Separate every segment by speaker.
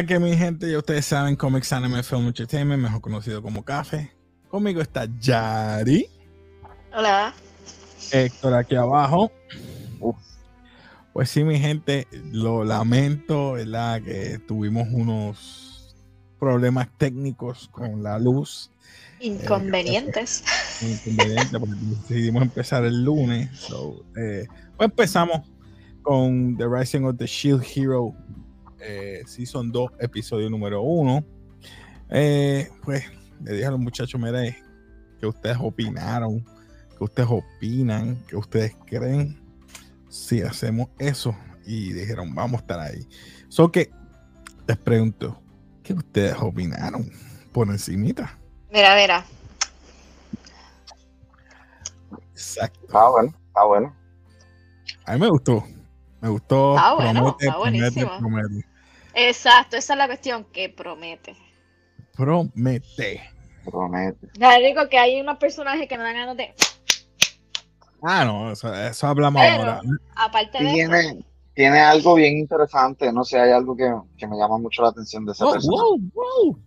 Speaker 1: Que mi gente, ya ustedes saben, Comics Anime Film Entertainment, mejor conocido como Café. Conmigo está Yari.
Speaker 2: Hola.
Speaker 1: Héctor aquí abajo. Pues sí, mi gente, lo lamento, ¿verdad? Que tuvimos unos problemas técnicos con la luz.
Speaker 2: Inconvenientes.
Speaker 1: Eh, inconvenientes, porque decidimos empezar el lunes. Eh, pues empezamos con The Rising of the Shield Hero eh, Season 2, episodio número 1. Eh, pues le dije a los muchachos, mire, que ustedes opinaron, que ustedes opinan, que ustedes creen si hacemos eso. Y dijeron, vamos a estar ahí. So que les pregunto, ¿qué ustedes opinaron por encimita?
Speaker 2: Mira, mira.
Speaker 1: Exacto.
Speaker 3: Está bueno, está bueno.
Speaker 1: A mí me gustó. Me gustó.
Speaker 2: Está bueno, está buenísimo. Exacto, esa es la cuestión que promete.
Speaker 1: Promete.
Speaker 3: Promete.
Speaker 2: Ya digo que hay unos personajes que no dan ganas de.
Speaker 1: Ah, no, eso, eso hablamos ahora.
Speaker 2: Aparte de
Speaker 3: tiene,
Speaker 2: eso.
Speaker 3: tiene algo bien interesante, no sé, hay algo que, que me llama mucho la atención de ese
Speaker 1: Oh,
Speaker 3: personaje.
Speaker 1: wow, wow.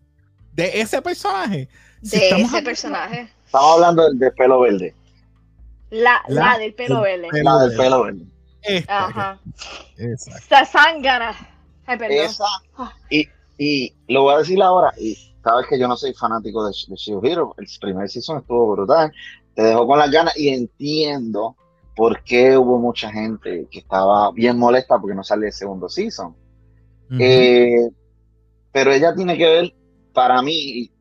Speaker 1: De ese personaje. Si
Speaker 2: De ese
Speaker 1: hablando-
Speaker 2: personaje.
Speaker 3: Estamos hablando del de pelo verde.
Speaker 2: La, la,
Speaker 1: La
Speaker 2: del pelo verde.
Speaker 3: La del pelo verde.
Speaker 1: Esta,
Speaker 2: Ajá.
Speaker 1: Exacto.
Speaker 2: Esa zángana. Ay, perdón.
Speaker 3: Esa. Y, y lo voy a decir ahora, y sabes que yo no soy fanático de, de Shield Hero. El primer season estuvo brutal. Te dejó con las ganas y entiendo por qué hubo mucha gente que estaba bien molesta porque no sale el segundo season. Eh, pero ella tiene que ver, para mí,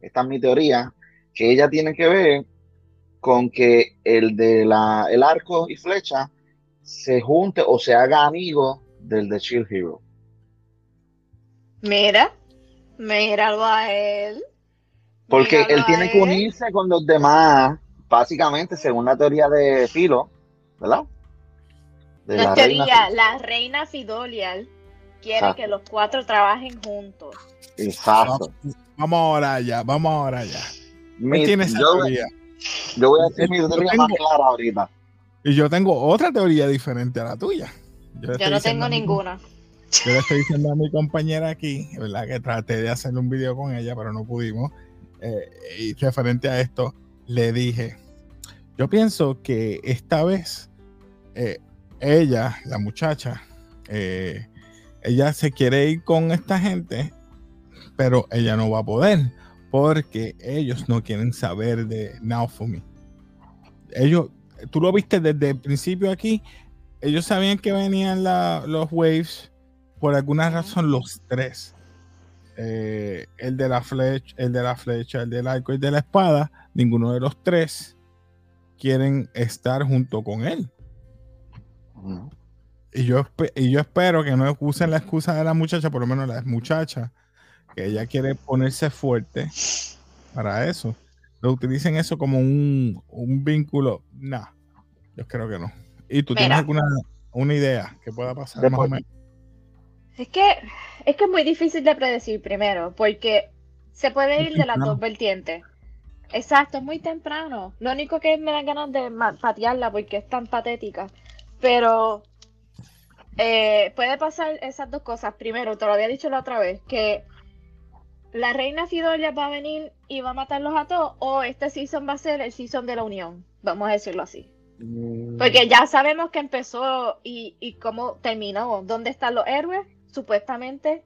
Speaker 3: esta es mi teoría, que ella tiene que ver con que el de la, el arco y flecha se junte o se haga amigo del de Shield Hero.
Speaker 2: Mira. Míralo a él.
Speaker 3: Porque
Speaker 2: Míralo
Speaker 3: él tiene que unirse con los demás, básicamente, según la teoría de Filo, ¿verdad? De
Speaker 2: No es
Speaker 3: la
Speaker 2: teoría,
Speaker 3: reina.
Speaker 2: la reina Fidolial quiere
Speaker 3: Exacto.
Speaker 2: que los cuatro trabajen juntos.
Speaker 3: Exacto.
Speaker 1: Vamos ahora allá, vamos ahora allá.
Speaker 3: Mi-
Speaker 1: ¿Quién tiene esa
Speaker 3: yo,
Speaker 1: teoría?
Speaker 3: yo voy a decir mi teoría
Speaker 1: tengo-
Speaker 3: más clara ahorita.
Speaker 1: Y yo tengo otra teoría diferente a la tuya.
Speaker 2: Yo no tengo ninguna.
Speaker 1: Yo le estoy diciendo a mi compañera aquí, ¿verdad? Que traté de hacer un video con ella, pero no pudimos. Eh, y referente a esto, le dije, yo pienso que esta vez eh, ella, la muchacha, eh, ella se quiere ir con esta gente, pero ella no va a poder, porque ellos no quieren saber de Naofumi. Ellos, tú lo viste desde el principio aquí, ellos sabían que venían los waves, por alguna razón los tres. Eh, el de la flecha, el de la flecha, el del arco y el de la espada, ninguno de los tres quieren estar junto con él. Y yo, y yo espero que no usen la excusa de la muchacha, por lo menos la muchacha, que ella quiere ponerse fuerte para eso. Lo utilicen eso como un, un vínculo. No, yo creo que no. ¿Y tú tienes alguna una idea que pueda pasar?
Speaker 3: Después-
Speaker 1: más o menos?
Speaker 2: Es que, es que es muy difícil de predecir primero, porque se puede ir de las dos vertientes. Exacto, es muy temprano. Lo único que me dan ganas de patearla porque es tan patética. Pero eh, puede pasar esas dos cosas. Primero, te lo había dicho la otra vez, que la reina Fidolia va a venir y va a matarlos a todos, o este season va a ser el season de la unión, vamos a decirlo así.
Speaker 3: Mm,
Speaker 2: Porque ya sabemos que empezó y, y cómo terminó. ¿Dónde están los héroes? Supuestamente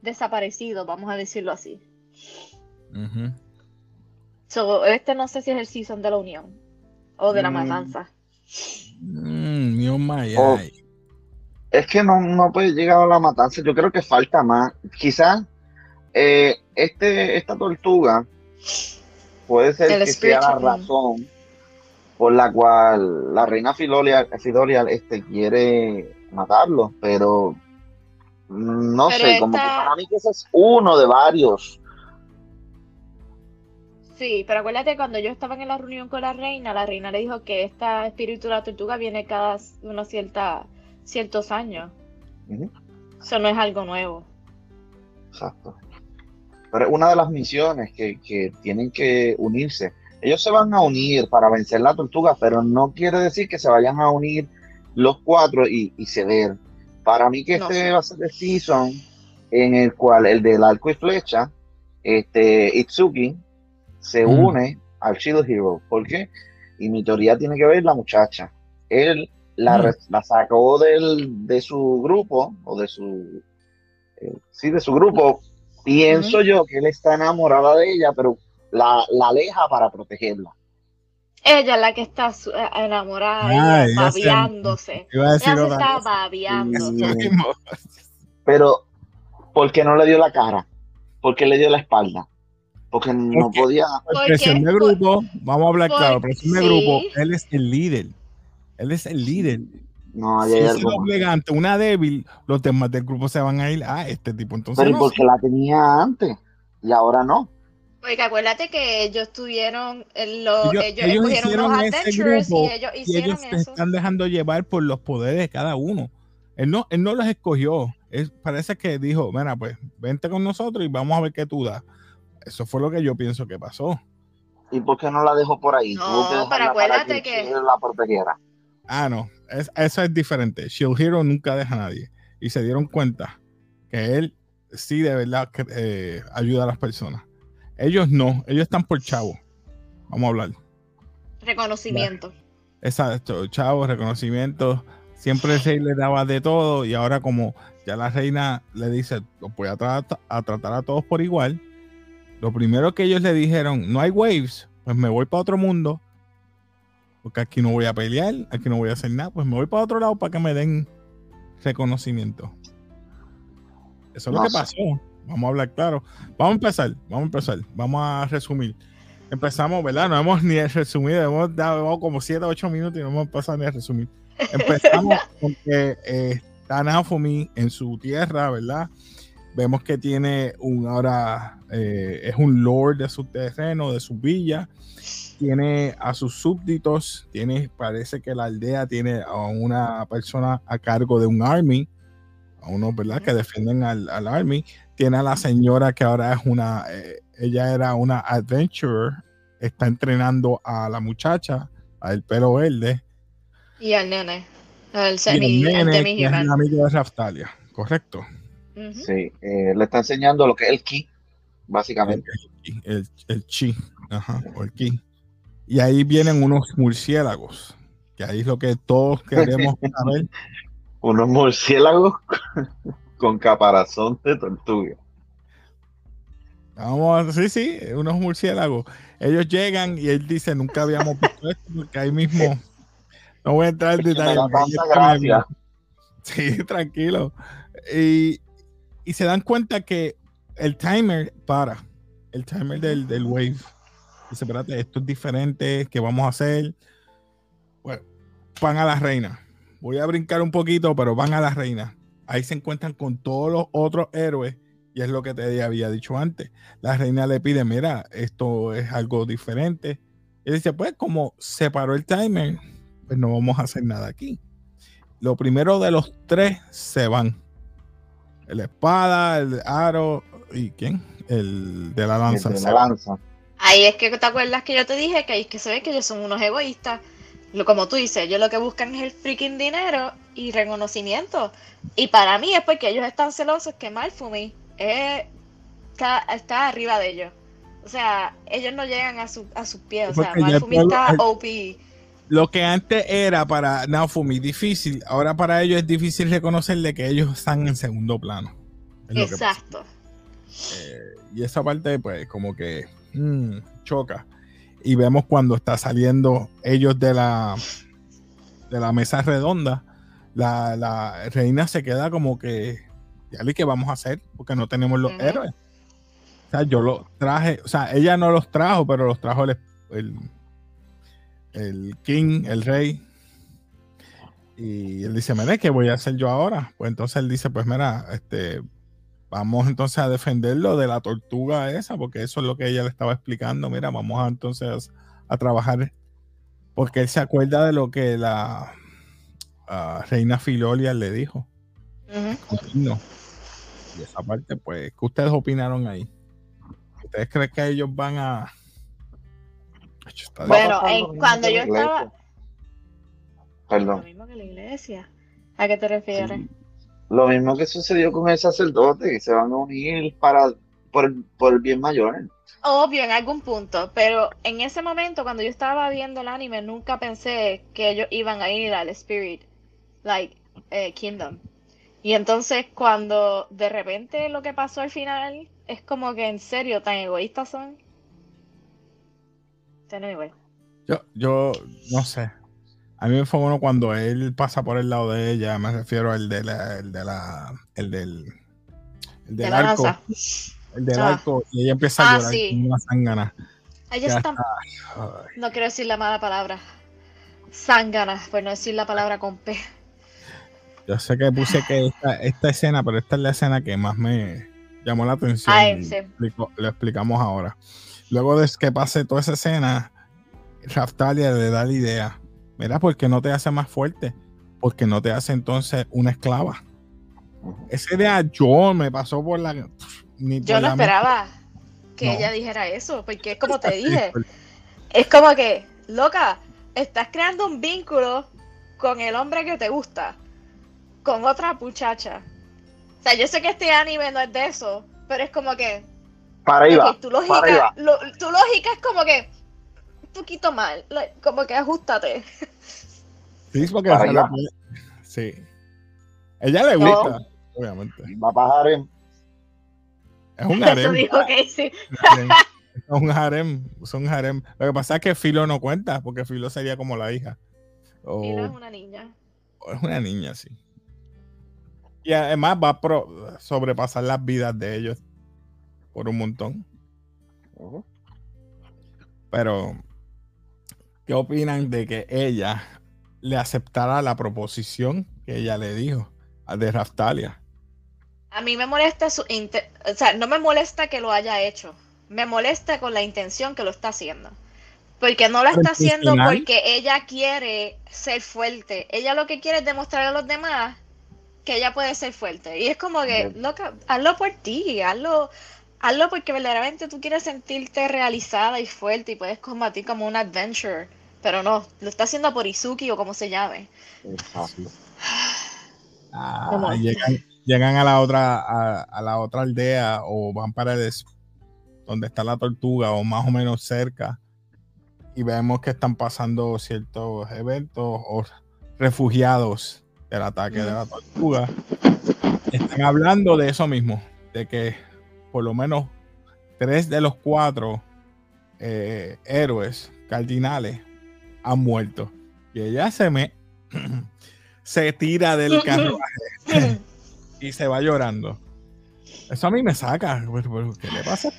Speaker 2: desaparecidos, vamos a decirlo así. So, este no sé si es el season de la unión o de la
Speaker 3: Mm.
Speaker 2: matanza.
Speaker 1: Mm, mi oh my
Speaker 3: Oh. Es que no, no puede llegar a la matanza. Yo creo que falta más. Quizás eh, este, esta tortuga puede ser
Speaker 2: El
Speaker 3: que sea la razón por la cual la reina Fidolia, Fidolia este, quiere matarlo, pero no
Speaker 2: Pero
Speaker 3: sé, como que para mí que ese es uno de varios.
Speaker 2: Sí, pero acuérdate cuando yo estaba en la reunión con la reina, la reina le dijo que esta espíritu de la tortuga viene cada unos cierta, ciertos años. Eso no es algo nuevo.
Speaker 3: Exacto. Pero es una de las misiones que, que tienen que unirse. Ellos se van a unir para vencer la tortuga, pero no quiere decir que se vayan a unir los cuatro y, y ceder. Para mí que
Speaker 2: No
Speaker 3: este va a ser el season en el cual el del arco y flecha, este Itsuki, se
Speaker 1: Mm.
Speaker 3: une al Shield Hero. ¿Por qué? Y mi teoría tiene que ver la muchacha. Él la,
Speaker 1: Mm.
Speaker 3: la sacó del, de su grupo, o de su, eh, sí, de su grupo. Pienso yo que él está enamorado de ella, pero la, la aleja para protegerla.
Speaker 2: Ella es la que está eh, enamorada,
Speaker 1: Ah,
Speaker 2: ella
Speaker 1: se-
Speaker 2: Ella está
Speaker 1: mismo.
Speaker 3: Pero, ¿por qué no le dio la cara? ¿Por qué le dio la espalda? Porque no
Speaker 1: Porque-
Speaker 3: podía.
Speaker 1: Por
Speaker 2: Porque-
Speaker 1: presión de grupo, vamos a hablar
Speaker 2: por-
Speaker 1: claro, presión de
Speaker 2: sí.
Speaker 1: grupo, él es el líder. Él es el líder.
Speaker 3: No,
Speaker 1: Si
Speaker 3: hay
Speaker 1: él se
Speaker 3: algo más.
Speaker 1: doblega ante una débil, los demás del grupo se van a ir a este tipo. Entonces,
Speaker 3: Pero ¿y
Speaker 1: no
Speaker 3: por
Speaker 1: sé.
Speaker 3: qué la tenía antes? Y ahora no.
Speaker 2: Porque acuérdate que ellos tuvieron en los,
Speaker 1: ellos,
Speaker 2: ellos,
Speaker 1: ellos hicieron
Speaker 2: unos
Speaker 1: ese
Speaker 2: adventures
Speaker 1: grupo
Speaker 2: y ellos
Speaker 1: y
Speaker 2: hicieron
Speaker 1: ellos se
Speaker 2: eso.
Speaker 1: están dejando llevar por los poderes de cada uno. Él no, él no los escogió. Es, parece que dijo, mira, pues vente con nosotros y vamos a ver qué tú das. Eso fue lo que yo pienso que pasó.
Speaker 3: ¿Y por qué no la dejó por ahí?
Speaker 2: No,
Speaker 3: que
Speaker 2: pero acuérdate que-
Speaker 3: la protegiera.
Speaker 1: Ah, no, es- eso es diferente. Shield Hero nunca deja a nadie. Y se dieron cuenta que él sí de verdad eh, ayuda a las personas. Ellos no, ellos están por chavo. Vamos a hablar.
Speaker 2: Reconocimiento.
Speaker 1: Exacto, chavo, reconocimiento. Siempre el rey le daba de todo y ahora como ya la reina le dice, los voy a, tra- a tratar a todos por igual. Lo primero que ellos le dijeron, no hay waves, pues me voy para otro mundo. Porque aquí no voy a pelear, aquí no voy a hacer nada, pues me voy para otro lado para que me den reconocimiento. Eso es lo que
Speaker 3: sé.
Speaker 1: pasó. Vamos a hablar claro. Vamos a empezar, vamos a empezar, vamos a resumir. Empezamos, ¿verdad? No hemos ni resumido, hemos dado como 7 o 8 minutos y no hemos pasado ni a resumir. Empezamos con que eh, en su tierra, ¿verdad? Vemos que tiene un ahora eh, es un lord de su terreno, de su villa. Tiene a sus súbditos, tiene, parece que la aldea tiene a una persona a cargo de un army, a unos, ¿verdad? Que defienden al, al army. Tiene a la señora que ahora es una, eh, ella era una adventurer, está entrenando a la muchacha, al pelo verde,
Speaker 2: Y al nene. El
Speaker 1: y el
Speaker 2: semi, el
Speaker 1: nene, que es el amigo de Raftalia, correcto.
Speaker 3: Sí, eh, le está enseñando lo que es el ki, básicamente.
Speaker 1: El, el chi, ajá, o el ki. Y ahí vienen unos murciélagos, que ahí es lo que todos queremos saber.
Speaker 3: Unos murciélagos con caparazón de tortuga.
Speaker 1: Vamos, sí, sí, unos murciélagos. Ellos llegan y él dice, nunca habíamos visto esto, porque ahí mismo, no voy a entrar en detalle. Sí, tranquilo. Y, y se dan cuenta que el timer para, el timer del, del wave. Dice, espérate, esto es diferente, ¿qué vamos a hacer? Bueno, van a la reina. Voy a brincar un poquito, pero van a la reina. Ahí se encuentran con todos los otros héroes y es lo que te había dicho antes. La reina le pide, mira, esto es algo diferente. Y dice, pues como se paró el timer, pues no vamos a hacer nada aquí. Lo primero de los tres se van. El espada, el aro y ¿quién? El de la lanza.
Speaker 3: De
Speaker 1: se
Speaker 3: la lanza.
Speaker 2: Ahí es que te acuerdas que yo te dije que ahí es que se ve que ellos son unos egoístas. Lo, como tú dices, ellos lo que buscan es el freaking dinero y reconocimiento. Y para mí es porque ellos están celosos que Malfumi es- está, está arriba de ellos. O sea, ellos no llegan a, su, a sus pies. O sea, Malfumi está OP.
Speaker 1: Lo que antes era para Naofumi difícil, ahora para ellos es difícil reconocerle que ellos están en segundo plano.
Speaker 2: Exacto.
Speaker 1: Eh, y esa parte, pues, como que mm, choca. Y vemos cuando está saliendo ellos de la de la mesa redonda, la, la reina se queda como que, ya ¿qué vamos a hacer? Porque no tenemos los héroes. O sea, yo los traje, o sea, ella no los trajo, pero los trajo el, el, el king, el rey. Y él dice, mira, ¿qué voy a hacer yo ahora? Pues entonces él dice, pues mira, este, vamos entonces a defenderlo de la tortuga esa, porque eso es lo que ella le estaba explicando. Mira, vamos a entonces a trabajar, porque él se acuerda de lo que la ah, reina Filolia le dijo. No. Y esa parte, pues, ¿qué ustedes opinaron ahí? ¿Ustedes creen que ellos van a...
Speaker 2: Bueno, en-
Speaker 3: lo mismo
Speaker 2: cuando yo estaba- Lo
Speaker 3: Perdón.
Speaker 2: mismo que la iglesia. ¿A qué te refieres?
Speaker 3: Sí. Lo mismo que sucedió con el sacerdote, que se van a unir para por, por el bien mayor.
Speaker 2: Obvio, en algún punto, pero en ese momento, cuando yo estaba viendo el anime, nunca pensé que ellos iban a ir al Spirit, like, eh, Kingdom. Y entonces, cuando de repente lo que pasó al final, es como que en serio, tan egoístas son. Anyway.
Speaker 1: Yo, yo no sé. A mí me fue bueno cuando él pasa por el lado de ella, me refiero al de la, el de la, el del, el del
Speaker 2: De
Speaker 1: arco, el del
Speaker 2: Ah.
Speaker 1: arco, y ella empieza a
Speaker 2: Ah,
Speaker 1: llorar
Speaker 2: sí.
Speaker 1: como una Ya
Speaker 2: están.
Speaker 1: está.
Speaker 2: No quiero decir la mala palabra. Zángana, por no decir la palabra con P.
Speaker 1: Yo sé que puse que esta, esta escena, pero esta es la escena que más me llamó la atención.
Speaker 2: Ay, sí.
Speaker 1: lo explicamos ahora. Luego de que pase toda esa escena, Raftalia le da la idea. Mira, ¿por qué no te hace más fuerte? Porque no te hace entonces una esclava. Esa idea yo me pasó por la... Ni
Speaker 2: Yo
Speaker 1: por
Speaker 2: no
Speaker 1: la mente.
Speaker 2: esperaba que
Speaker 1: No.
Speaker 2: ella dijera eso, porque es como te dije, es como que, loca, estás creando un vínculo con el hombre que te gusta, con otra muchacha. O sea, yo sé que este anime no es de eso, pero es como que,
Speaker 3: Para ahí va.
Speaker 2: tu
Speaker 3: para ahí
Speaker 2: lógica,
Speaker 3: va.
Speaker 2: lo- tu lógica es como que poquito mal, like, como que ajustate.
Speaker 1: Sí, porque
Speaker 3: Para
Speaker 1: se
Speaker 3: allá.
Speaker 1: le puede- Sí. Ella le
Speaker 2: No.
Speaker 1: gusta, obviamente.
Speaker 3: Va a harem.
Speaker 1: Es un
Speaker 2: Eso
Speaker 1: harem.
Speaker 2: dijo que sí.
Speaker 1: Es un harem, es un harem. Lo que pasa es que Filo no cuenta, porque Filo sería como la hija. O,
Speaker 2: no es una niña.
Speaker 1: o es una niña, sí. Y además va a pro- sobrepasar las vidas de ellos por un montón. Pero, ¿qué opinan de que ella le aceptara la proposición que ella le dijo a de Raftalia?
Speaker 2: A mí me molesta su o sea, no me molesta que lo haya hecho. Me molesta con la intención que lo está haciendo. Porque no lo
Speaker 1: Pero
Speaker 2: está haciendo porque ella quiere ser fuerte. Ella lo que quiere es demostrar a los demás que ella puede ser fuerte. Y es como que, loca, hazlo por ti, hazlo, hazlo porque verdaderamente tú quieres sentirte realizada y fuerte y puedes combatir como un adventure. Pero no, lo está haciendo por Izuki o como se llame.
Speaker 1: Ah, llegan, llegan a la otra a, a la otra aldea o van para el donde está la tortuga o más o menos cerca y vemos que están pasando ciertos eventos o refugiados del ataque de la tortuga. Están hablando de eso mismo de que por lo menos tres de los cuatro eh, héroes cardinales han muerto y ella se me se tira del carruaje y se va llorando. Eso a mí me saca. Pero, pero, ¿Qué le pasa?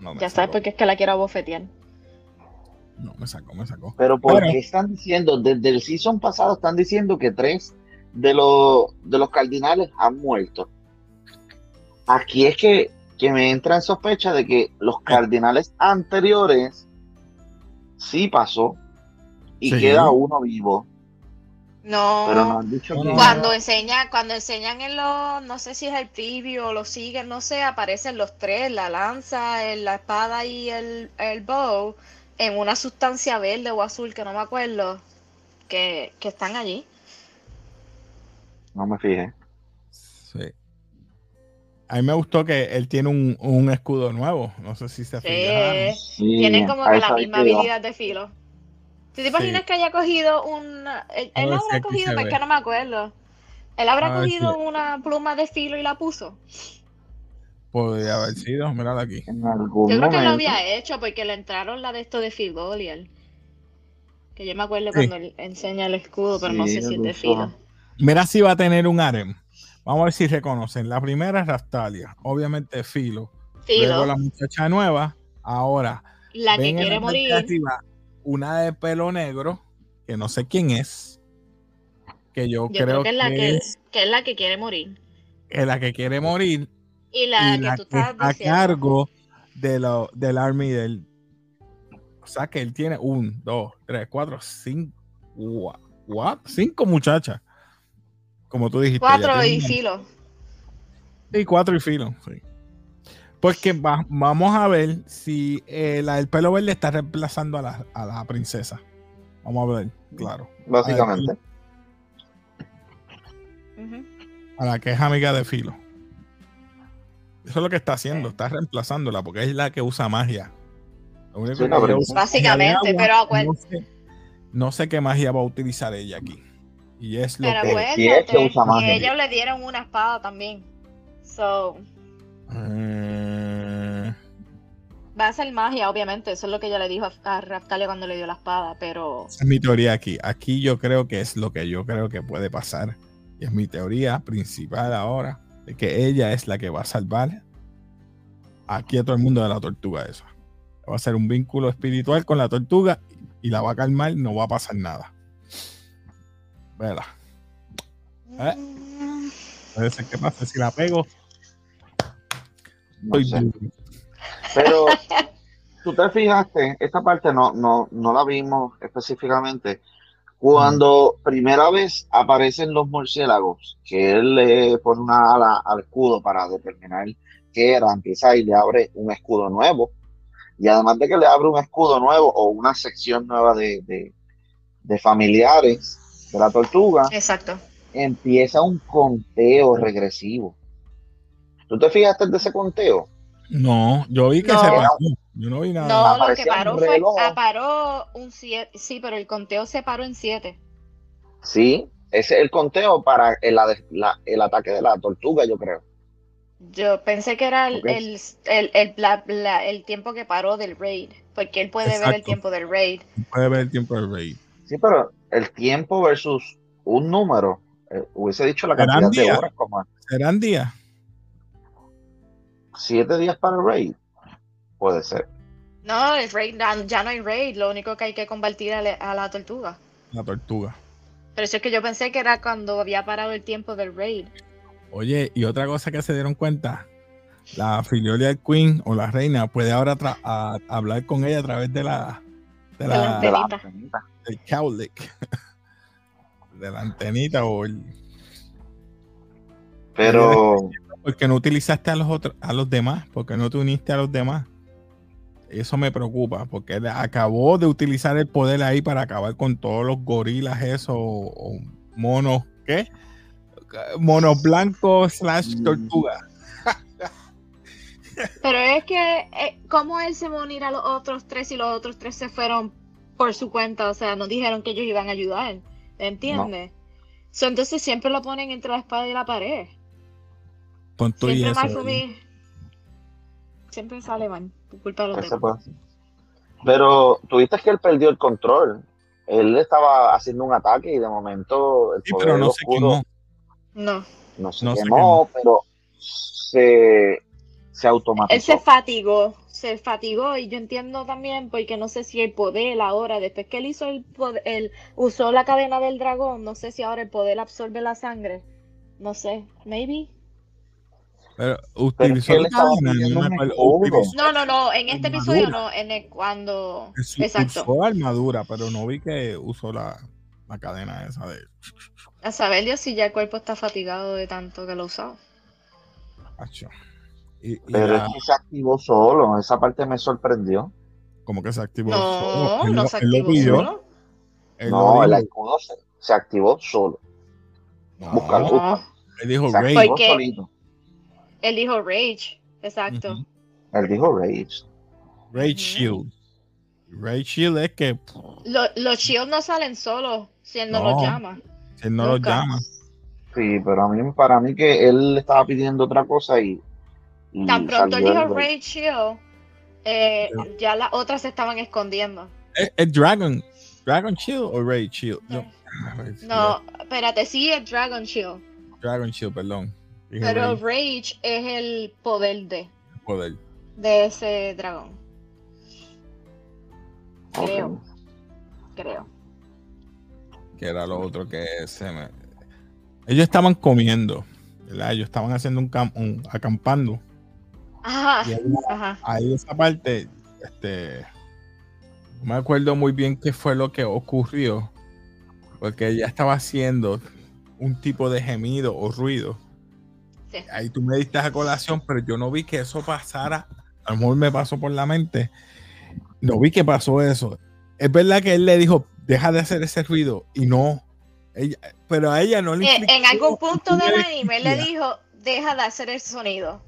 Speaker 1: No
Speaker 2: ya sabes por qué es que la quiero abofetear.
Speaker 1: No, me sacó, me sacó.
Speaker 3: Pero ¿por
Speaker 1: Bueno.
Speaker 3: qué están diciendo? Desde el season pasado están diciendo que tres de los, de los cardinales han muerto. Aquí es que, que me entra en sospecha de que los cardinales anteriores sí pasó y
Speaker 1: Sí.
Speaker 3: queda uno vivo.
Speaker 2: No.
Speaker 3: Pero no han dicho
Speaker 1: No,
Speaker 3: quién.
Speaker 1: no,
Speaker 2: Cuando enseñan, cuando enseñan en los, no sé si es el preview o lo siguen, no sé, aparecen los tres, la lanza, el- la espada y el, el bow, en una sustancia verde o azul que no me acuerdo, que, que están allí.
Speaker 3: No me fijé.
Speaker 1: Sí. A mí me gustó que él tiene un, un escudo nuevo. No sé si se
Speaker 2: Sí.
Speaker 1: fijaron.
Speaker 3: Sí,
Speaker 2: Tienen como
Speaker 3: a
Speaker 2: que la misma habilidad de filo. ¿Tú te imaginas
Speaker 1: Sí.
Speaker 2: que haya cogido una... Él,
Speaker 1: ver si
Speaker 2: habrá cogido, es que no me acuerdo. Él habrá
Speaker 1: A ver si-
Speaker 2: cogido una pluma de filo y la puso.
Speaker 1: Podría haber sido. Míralo aquí.
Speaker 3: En algún
Speaker 2: Yo creo que lo había hecho porque le entraron la de esto de Figolial. Que yo me acuerdo
Speaker 1: Sí.
Speaker 2: cuando él enseña el escudo, pero no sé si es de
Speaker 3: lo
Speaker 2: filo.
Speaker 1: Mira si va a tener un harem. Vamos a ver si reconocen. La primera es Raftalia. Obviamente Filo.
Speaker 2: Filo,
Speaker 1: Luego la muchacha nueva. Ahora.
Speaker 2: la que quiere morir.
Speaker 1: Una de pelo negro. Que no sé quién es. Que yo,
Speaker 2: Yo
Speaker 1: creo,
Speaker 2: creo que es la que,
Speaker 1: es
Speaker 2: que es la que quiere morir.
Speaker 1: es la que quiere morir
Speaker 2: Y la
Speaker 1: y
Speaker 2: que tú
Speaker 1: que
Speaker 2: estás
Speaker 1: está a
Speaker 2: diciendo.
Speaker 1: cargo de lo, del army del o sea que él tiene un, dos, tres, cuatro, cinco what? cinco muchachas como tú dijiste
Speaker 2: Cuatro y filo.
Speaker 1: y cuatro y filo sí. Pues que va- vamos a ver si eh, la del pelo verde está reemplazando a la, a la princesa vamos a ver claro
Speaker 3: Básicamente.
Speaker 1: A la que es amiga de Filo. Eso es lo que está haciendo, está reemplazándola porque es la que usa magia. Lo único
Speaker 3: Sí,
Speaker 1: que
Speaker 3: no, pero-
Speaker 1: ella usa es
Speaker 2: Básicamente,
Speaker 1: magia
Speaker 2: pero acuer-
Speaker 1: no sé, no sé qué magia va a utilizar ella aquí. Y es lo
Speaker 2: Pero
Speaker 1: que.
Speaker 2: acuérdate
Speaker 3: si es que usa magia.
Speaker 2: que ellos le dieron una espada también. So,
Speaker 1: Eh,
Speaker 2: va a ser magia, obviamente. Eso es lo que ella le dijo a, a Raftalia cuando le dio la espada, pero
Speaker 1: esa es mi teoría aquí. Aquí yo creo que es lo que yo creo que puede pasar. Y es mi teoría principal ahora. De que ella es la que va a salvar aquí a todo el mundo de la tortuga esa. Va a ser un vínculo espiritual con la tortuga y la va a calmar, no va a pasar nada. Vela. ¿Eh? Puede ser que pase si la pego.
Speaker 3: No
Speaker 1: estoy
Speaker 3: sé.
Speaker 1: duro.
Speaker 3: Pero tú te fijaste, esta parte no, no, no la vimos específicamente. Cuando primera vez aparecen los murciélagos, que él le pone una ala al escudo para determinar qué era, empieza y le abre un escudo nuevo. Y además de que le abre un escudo nuevo o una sección nueva de, de- de familiares de la tortuga,
Speaker 2: Exacto.
Speaker 3: empieza un conteo regresivo. ¿Tú te fijaste de ese conteo?
Speaker 1: No, yo vi que
Speaker 2: No.
Speaker 1: se pasó. Yo no vi nada.
Speaker 2: No, lo que paró fue, ah, paró un 7, sí, pero el conteo se paró en 7.
Speaker 3: Sí, ese es el conteo para el, la- el ataque de la tortuga, yo creo.
Speaker 2: Yo pensé que era el,
Speaker 3: Ok.
Speaker 2: el, el, el- la- la- el tiempo que paró del raid, porque él puede ver el tiempo del raid.
Speaker 1: Puede ver el tiempo del rey.
Speaker 3: Sí, pero el tiempo versus un número, eh, hubiese dicho la cantidad de horas, como
Speaker 1: ¿Serán días?
Speaker 3: Siete días para el raid. Puede ser.
Speaker 2: No, el raid, ya- no hay raid, lo único que hay que combatir a, la- a la tortuga.
Speaker 1: La tortuga.
Speaker 2: Pero eso es que yo pensé que era cuando había parado el tiempo del raid.
Speaker 1: Oye, y otra cosa que se dieron cuenta, la Filiolial Queen o la reina puede ahora a- hablar con ella a través de la, de
Speaker 2: la
Speaker 3: De la
Speaker 2: Antenita.
Speaker 3: antenita.
Speaker 1: del cowlick, de la antenita o el,
Speaker 3: Pero
Speaker 1: porque no utilizaste a los otros, a los demás, porque no te uniste a los demás. Eso me preocupa, porque él acabó de utilizar el poder ahí para acabar con todos los gorilas, esos, o, o monos, ¿qué? Monos blancos slash
Speaker 3: Mm.
Speaker 1: tortuga.
Speaker 2: Pero es que, eh, ¿cómo él se va a unir a los otros tres y los otros tres se fueron por su cuenta? O sea, no dijeron que ellos iban a ayudar. ¿Entiendes? So, entonces siempre lo ponen entre la espada y la pared.
Speaker 1: Con todo y
Speaker 2: Siempre
Speaker 1: eso.
Speaker 2: for me. Siempre sale mal, por culpa de los demás.
Speaker 3: Pero tuviste que él perdió el control. Él estaba haciendo un ataque y de momento el
Speaker 1: Sí,
Speaker 3: poder
Speaker 1: pero no se
Speaker 3: oscuro
Speaker 1: quemó.
Speaker 2: No.
Speaker 3: no se
Speaker 1: No se
Speaker 3: quemó, pero se, se automatizó.
Speaker 2: Él se fatigó, se fatigó y yo entiendo también porque no sé si el poder ahora, después que él hizo el poder, él usó la cadena del dragón, no sé si ahora el poder absorbe la sangre. No sé, maybe.
Speaker 1: Pero
Speaker 3: es
Speaker 1: utilizó
Speaker 3: pidiendo
Speaker 1: no
Speaker 2: No, no, no, en este
Speaker 1: Armadura.
Speaker 2: episodio no, en el cuando
Speaker 1: Su-
Speaker 2: Exacto.
Speaker 1: Usó armadura, pero no vi que usó la, la cadena esa de.
Speaker 2: a saber Dios si ya el cuerpo está fatigado de tanto que lo ha usado.
Speaker 1: Acho. Y, y
Speaker 3: Pero
Speaker 1: la-
Speaker 3: es que se activó solo. Esa parte me sorprendió.
Speaker 1: como que se activó.
Speaker 2: No,
Speaker 1: solo. Él
Speaker 2: no
Speaker 1: lo-
Speaker 2: se
Speaker 1: él lo
Speaker 2: activó
Speaker 1: pidió,
Speaker 2: solo.
Speaker 1: él
Speaker 3: No, el escudo se, se activó solo.
Speaker 1: No.
Speaker 2: No,
Speaker 1: él dijo
Speaker 3: Se
Speaker 1: Rey.
Speaker 2: Porque-
Speaker 3: solito.
Speaker 2: Él dijo Rage, exacto.
Speaker 1: Ujú.
Speaker 3: Él dijo Rage.
Speaker 1: Rage. Shield. Rage Shield es que
Speaker 2: Lo- los shields no salen solos si él no,
Speaker 1: No.
Speaker 2: los llama.
Speaker 1: él no lo
Speaker 2: Nunca.
Speaker 1: llama.
Speaker 3: Sí, pero a mí, para mí que él estaba pidiendo otra cosa y. y
Speaker 2: Tan pronto dijo
Speaker 3: el Rage.
Speaker 2: Rage Shield, eh, ya las otras se estaban escondiendo.
Speaker 1: ¿Es, es Dragon? ¿Dragon Shield o Rage Shield?
Speaker 2: No.
Speaker 1: No,
Speaker 2: No, espérate, sí es Dragon Shield,
Speaker 1: Dragon Shield, perdón.
Speaker 2: Pero
Speaker 1: Rage,
Speaker 2: Rage es el poder de,
Speaker 1: poder.
Speaker 2: de ese dragón, creo. creo.
Speaker 1: Que era lo otro que se me. Ellos estaban comiendo, ¿verdad? Ellos estaban haciendo un, cam- un- acampando.
Speaker 2: Ajá,
Speaker 1: Y ahí,
Speaker 2: ajá.
Speaker 1: ahí esa parte, este. No me acuerdo muy bien qué fue lo que ocurrió. Porque ella estaba haciendo un tipo de gemido o ruido.
Speaker 2: Sí.
Speaker 1: Ahí tú me diste a colación, pero yo no vi que eso pasara. A lo mejor me pasó por la mente. No vi que pasó eso. Es verdad que él le dijo, deja de hacer ese ruido. Y no. Ella, pero a ella no le
Speaker 2: En, en
Speaker 1: inflictó-
Speaker 2: algún punto del anime le dijo, deja de hacer el sonido.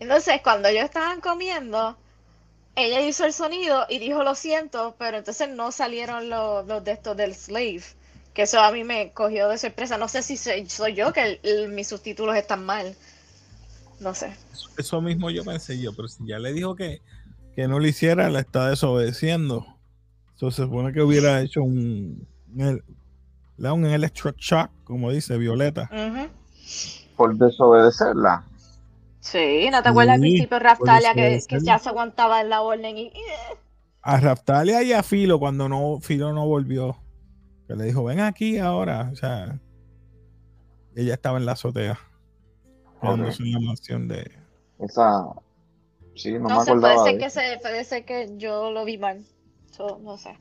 Speaker 2: Entonces, cuando ellos estaban comiendo, ella hizo el sonido y dijo lo siento, pero entonces no salieron los, los de estos del slave. Que eso a mí me cogió de sorpresa. No sé si soy, soy yo que el- el- mis subtítulos están mal. No sé.
Speaker 1: Eso mismo yo pensé yo, pero si ya le dijo que, que no lo hiciera, la está desobedeciendo. Entonces se supone que hubiera hecho un, un, un electric shock, como dice Violeta.
Speaker 3: Por desobedecerla.
Speaker 2: Sí, ¿no te acuerdas al
Speaker 1: Sí,
Speaker 2: principio Raftalia que, que ya se aguantaba en la orden y...
Speaker 1: A Raftalia y a Filo cuando no Filo no volvió. Que le dijo, ven aquí ahora. O sea, ella estaba en la azotea. Quedándose en la mansión de.
Speaker 3: Esa. Sí, no,
Speaker 2: No,
Speaker 3: me
Speaker 2: sé, puede
Speaker 3: acordaba.
Speaker 2: ser
Speaker 3: de
Speaker 2: que
Speaker 3: eso.
Speaker 2: se, puede ser que yo lo vi mal. So, no sé.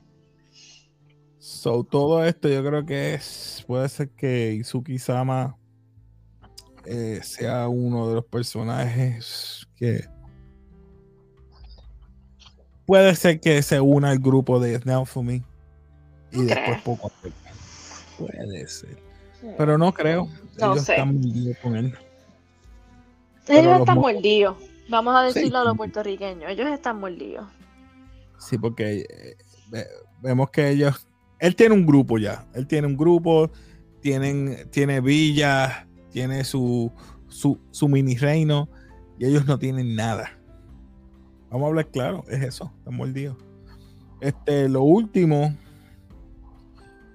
Speaker 1: So, todo esto yo creo que es. Puede ser que Izuki Sama eh, sea uno de los personajes que. Puede ser que se una al grupo de Snailfumi. Y
Speaker 2: No
Speaker 1: después
Speaker 2: creo.
Speaker 1: poco a poco. Puede ser. Pero no creo.
Speaker 2: No
Speaker 1: Ellos
Speaker 2: sé.
Speaker 1: están muy con él.
Speaker 2: Ellos
Speaker 1: los
Speaker 2: están
Speaker 1: mo-
Speaker 2: mordidos. Vamos a
Speaker 1: Sí.
Speaker 2: decirlo a los puertorriqueños. Ellos están mordidos.
Speaker 1: Sí, porque eh, ve- vemos que ellos. Él tiene un grupo ya. Él tiene un grupo. Tienen, tiene villas. Tiene su, su, su mini reino. Y ellos no tienen nada. Vamos a hablar claro. Es eso. Están mordidos. Este, lo último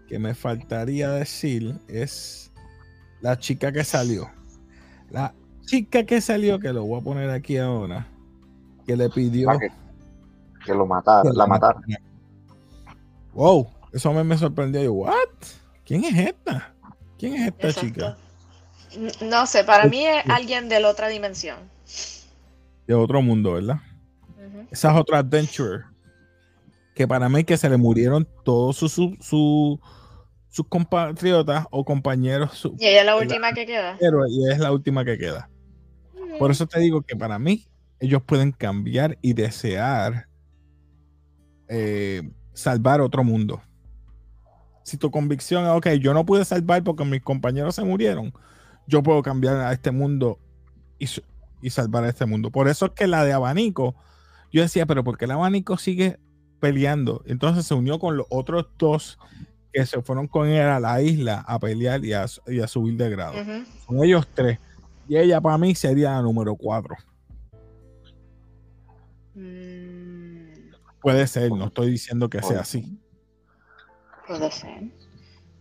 Speaker 1: que me faltaría decir es la chica que salió. La chica que salió, que lo voy a poner aquí ahora. Que le pidió.
Speaker 3: Ah, que, que lo matara, la mataron.
Speaker 1: Wow, eso a mí me sorprendió. Yo, ¿what? ¿Quién es esta? ¿Quién es esta
Speaker 2: Exacto.
Speaker 1: chica?
Speaker 2: No sé, para mí es alguien de la otra dimensión.
Speaker 1: De otro mundo, ¿verdad? Esa es otra adventure. Que para mí que se le murieron todos sus su, su- sus compatriotas o compañeros. su-
Speaker 2: Y ella es la última que queda.
Speaker 1: héroes, y es la última que queda. Por eso te digo que para mí, ellos pueden cambiar y desear eh, salvar otro mundo. Si tu convicción es, ok, yo no pude salvar porque mis compañeros se murieron, yo puedo cambiar a este mundo y, y salvar a este mundo. Por eso es que la de abanico, yo decía, pero ¿por qué el abanico sigue peleando? Entonces se unió con los otros dos que se fueron con él a la isla a pelear y a, y a subir de grado. Son ellos tres. Y ella para mí sería la número cuatro.
Speaker 2: Mm,
Speaker 1: Puede ser, no estoy diciendo que sea así.
Speaker 2: puede ser.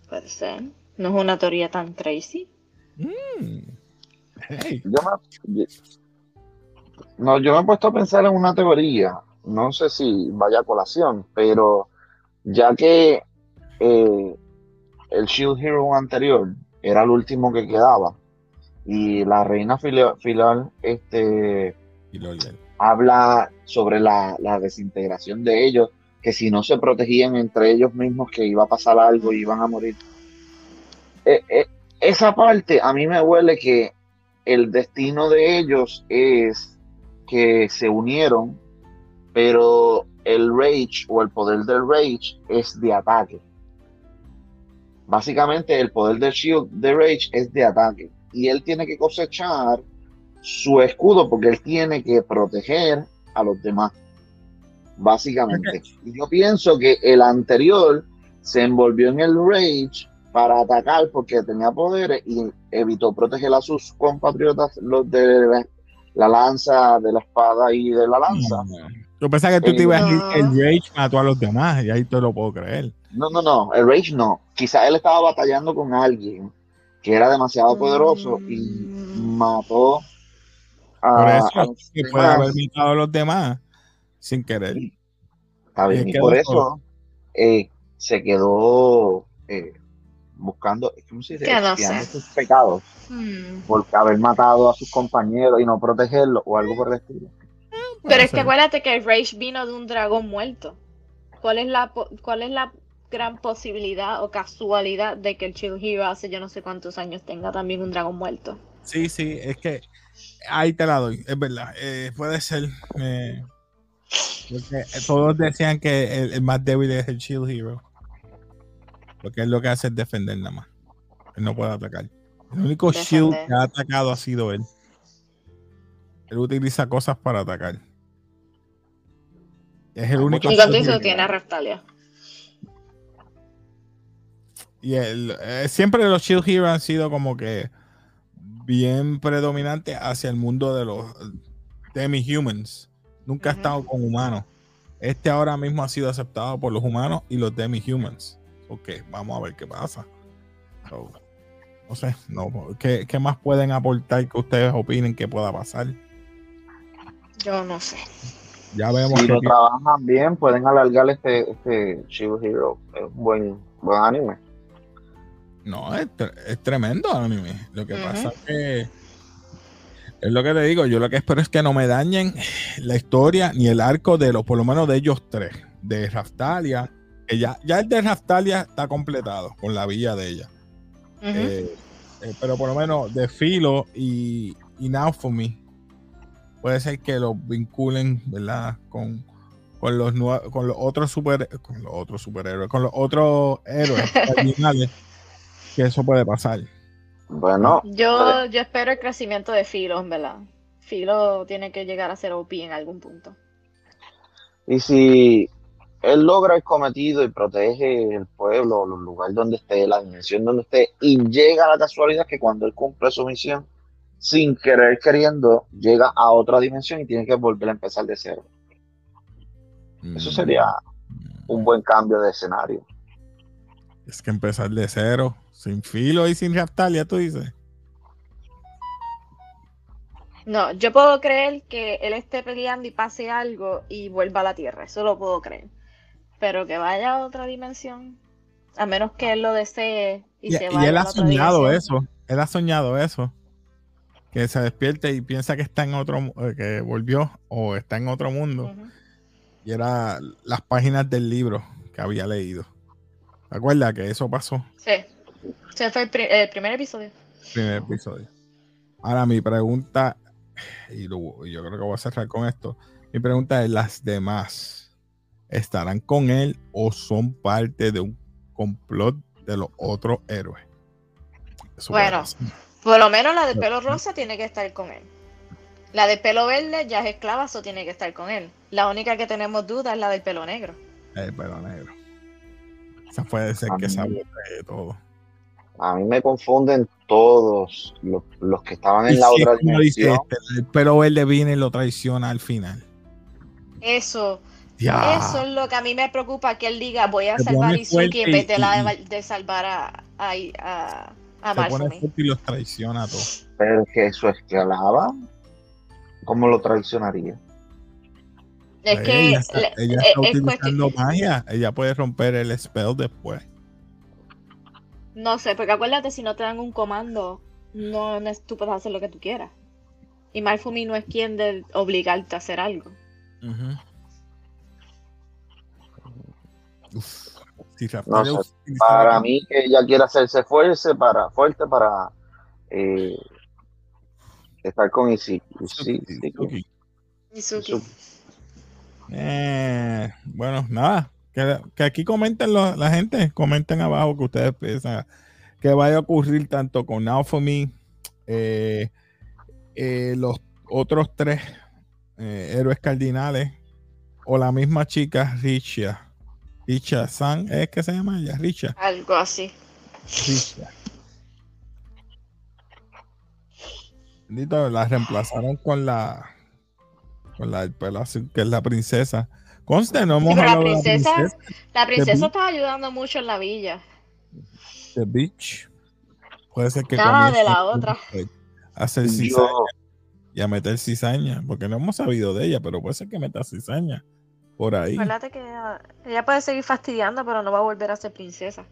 Speaker 2: Puede ser. No es una teoría tan crazy.
Speaker 1: Mm. Hey,
Speaker 3: Yo me, no, yo me he puesto a pensar en una teoría, no sé si vaya a colación, pero ya que eh, el Shield Hero anterior era el último que quedaba y la reina filial, filial, este, habla sobre la, la desintegración de ellos, que si no se protegían entre ellos mismos que iba a pasar algo y iban a morir. Eh, eh, esa parte a mí me huele que el destino de ellos es que se unieron, pero el rage o el poder del rage es de ataque. Básicamente el poder del shield de rage es de ataque y él tiene que cosechar su escudo porque él tiene que proteger a los demás. Básicamente. Y yo pienso que el anterior se envolvió en el rage para atacar porque tenía poderes y evitó proteger a sus compatriotas, los de la, la lanza, de la espada y de la lanza.
Speaker 1: Yo pensaba que tú te ibas a decir el Rage mató a los demás y ahí te lo puedo creer.
Speaker 3: No, no, no, el rage no. Quizás él estaba batallando con alguien que era demasiado poderoso y
Speaker 2: Mm.
Speaker 3: mató a,
Speaker 1: Por
Speaker 3: a los
Speaker 1: que puede
Speaker 3: demás.
Speaker 1: haber matado a los demás sin querer.
Speaker 3: Está bien,
Speaker 1: Y
Speaker 3: por eso eh, se quedó eh, buscando, ¿cómo se dice? Sus pecados
Speaker 2: Hmm.
Speaker 3: por haber matado a sus compañeros y no protegerlos o algo por el estilo.
Speaker 2: Pero es que acuérdate que el Rage vino de un dragón muerto. ¿Cuál es la cuál es la gran posibilidad o casualidad de que el Chill Hero hace yo no sé cuántos años tenga también un dragón muerto?
Speaker 1: Sí, sí, es que ahí te la doy, es verdad. eh, puede ser. eh, porque todos decían que el, el más débil es el Shield Hero. Porque es lo que hace es defender nada más. Él no puede atacar. El único shield que ha atacado ha sido él. Él utiliza cosas para atacar. Es el único.
Speaker 2: Y tiene a Raftalia.
Speaker 1: Y el, eh, siempre los Shield Heroes han sido como que bien predominantes hacia el mundo de los demi-humans. Nunca ha estado con humanos. Este ahora mismo ha sido aceptado por los humanos y los demi-humans. Ok, vamos a ver qué pasa. no sé, no, ¿qué, ¿qué, más pueden aportar que ustedes opinen que pueda pasar?
Speaker 2: Yo no sé.
Speaker 1: Ya vemos.
Speaker 3: Si lo trabajan bien, pueden alargar este, este Shield Hero. Es un buen, buen anime.
Speaker 1: No, es, es tremendo anime. Lo que pasa es que es lo que te digo, yo lo que espero es que no me dañen la historia ni el arco de los, por lo menos de ellos tres, de Raftalia, que ya, ya el de Raftalia está completado con la villa de ella. Eh, eh, pero por lo menos de Filo y, y Now for Me, puede ser que los vinculen, ¿verdad? Con, con los con los otros super con los otros superhéroes, con los otros héroes que eso puede pasar.
Speaker 3: Bueno.
Speaker 2: Yo, yo espero el crecimiento de Filo, ¿verdad? Filo tiene que llegar a ser OP en algún punto.
Speaker 3: Y si él logra el cometido y protege el pueblo, el lugar donde esté, la dimensión donde esté, y llega a la casualidad que cuando él cumple su misión, sin querer queriendo, llega a otra dimensión y tiene que volver a empezar de cero. Eso sería un buen cambio de escenario.
Speaker 1: Es que empezar de cero sin filo y sin Raptalia, tú dices.
Speaker 2: No, yo puedo creer que él esté peleando y pase algo y vuelva a la Tierra. Eso lo puedo creer. Pero que vaya a otra dimensión, a menos que él lo desee y, se vaya.
Speaker 1: Y él ha soñado eso. Él ha soñado eso. Que se despierte y piensa que está en otro, eh, que volvió o está en otro mundo. Y era las páginas del libro que había leído. ¿Te acuerdas que eso pasó?
Speaker 2: Sí. Ese fue el, primer episodio.
Speaker 1: Primer episodio. Ahora mi pregunta, y, yo creo que voy a cerrar con esto. Mi pregunta es: ¿las demás estarán con él o son parte de un complot de los otros héroes?
Speaker 2: bueno, por lo menos la de pelo rosa tiene que estar con él. La de pelo verde ya es esclava, eso tiene que estar con él. La única que tenemos duda es la del pelo negro.
Speaker 1: El pelo negro. Esa puede ser que sabote todo.
Speaker 3: A mí me confunden todos los, que estaban en la otra dimensión.
Speaker 1: Este, pero él le viene y lo traiciona al final.
Speaker 2: Eso. Eso es lo que a mí me preocupa, que él diga, voy a salvar a Izuki en vez de, la, de salvar a, a, a, a
Speaker 1: y los traiciona a todos.
Speaker 3: Pero que eso esclava, ¿cómo lo traicionaría?
Speaker 2: Es pues que
Speaker 1: ella está, ella está utilizando magia, ella puede romper el spell después.
Speaker 2: No sé, porque acuérdate, si no te dan un comando, no, no tú puedes hacer lo que tú quieras. Y Malfumi no es quien de obligarte a hacer algo.
Speaker 3: Para mí que ella quiere hacerse fuerte para, fuerte para eh, estar con Izuki.
Speaker 2: Izuki.
Speaker 1: Eh, bueno, nada, que, aquí comenten la gente, comenten abajo que ustedes piensan que vaya a ocurrir tanto con Now For Me, eh, eh, los otros tres eh, héroes cardinales o la misma chica Richa. Richa San, ¿es que se llama ella? Richa.
Speaker 2: Algo así.
Speaker 1: Richa. la reemplazaron con la con la azul, que es la princesa. Conste, no hemos
Speaker 2: la princesa, la princesa, está ayudando mucho en la villa.
Speaker 1: The Beach. Puede ser que
Speaker 2: Nada de la otra.
Speaker 1: A hacer cizaña y a meter cizaña, porque no hemos sabido de ella, pero puede ser que meta cizaña por ahí.
Speaker 2: Acuérdate que ella, puede seguir fastidiando, pero no va a volver a ser princesa.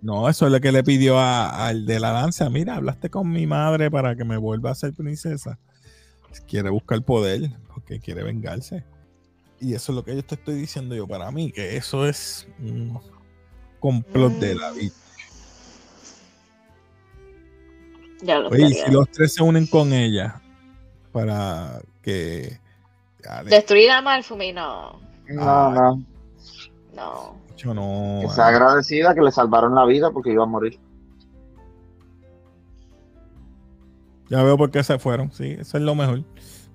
Speaker 1: No, eso es lo que le pidió al de la danza. Mira, hablaste con mi madre para que me vuelva a ser princesa. Quiere buscar poder porque quiere vengarse. Y eso es lo que yo te estoy diciendo yo para mí, que eso es un complot de la vida. Oye, si los tres se unen con ella para que.
Speaker 2: Destruir a Malfumi,
Speaker 3: no. No, no.
Speaker 2: No.
Speaker 1: Yo no.
Speaker 3: Que sea agradecida que le salvaron la vida porque iba a morir.
Speaker 1: Ya veo por qué se fueron, sí, eso es lo mejor.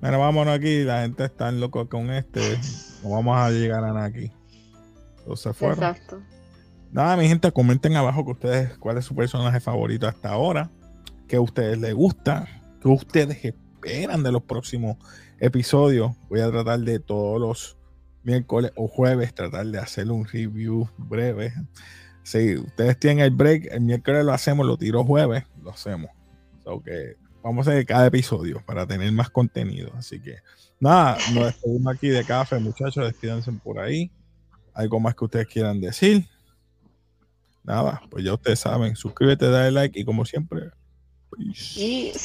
Speaker 1: Mira, vámonos aquí, la gente está en loco con este. No vamos a llegar a nada aquí. Entonces se fueron.
Speaker 2: Exacto.
Speaker 1: Nada, mi gente, comenten abajo que ustedes, cuál es su personaje favorito hasta ahora, qué a ustedes les gusta, qué ustedes esperan de los próximos episodios. Voy a tratar de todos los miércoles o jueves tratar de hacer un review breve. Si ustedes tienen el break, el miércoles lo hacemos, lo tiro jueves, lo hacemos. So que vamos a hacer cada episodio para tener más contenido. Así que nada, nos despedimos aquí de café, muchachos. Despídense por ahí. Algo más que ustedes quieran decir. Nada, pues ya ustedes saben. Suscríbete, dale like y como siempre. Peace.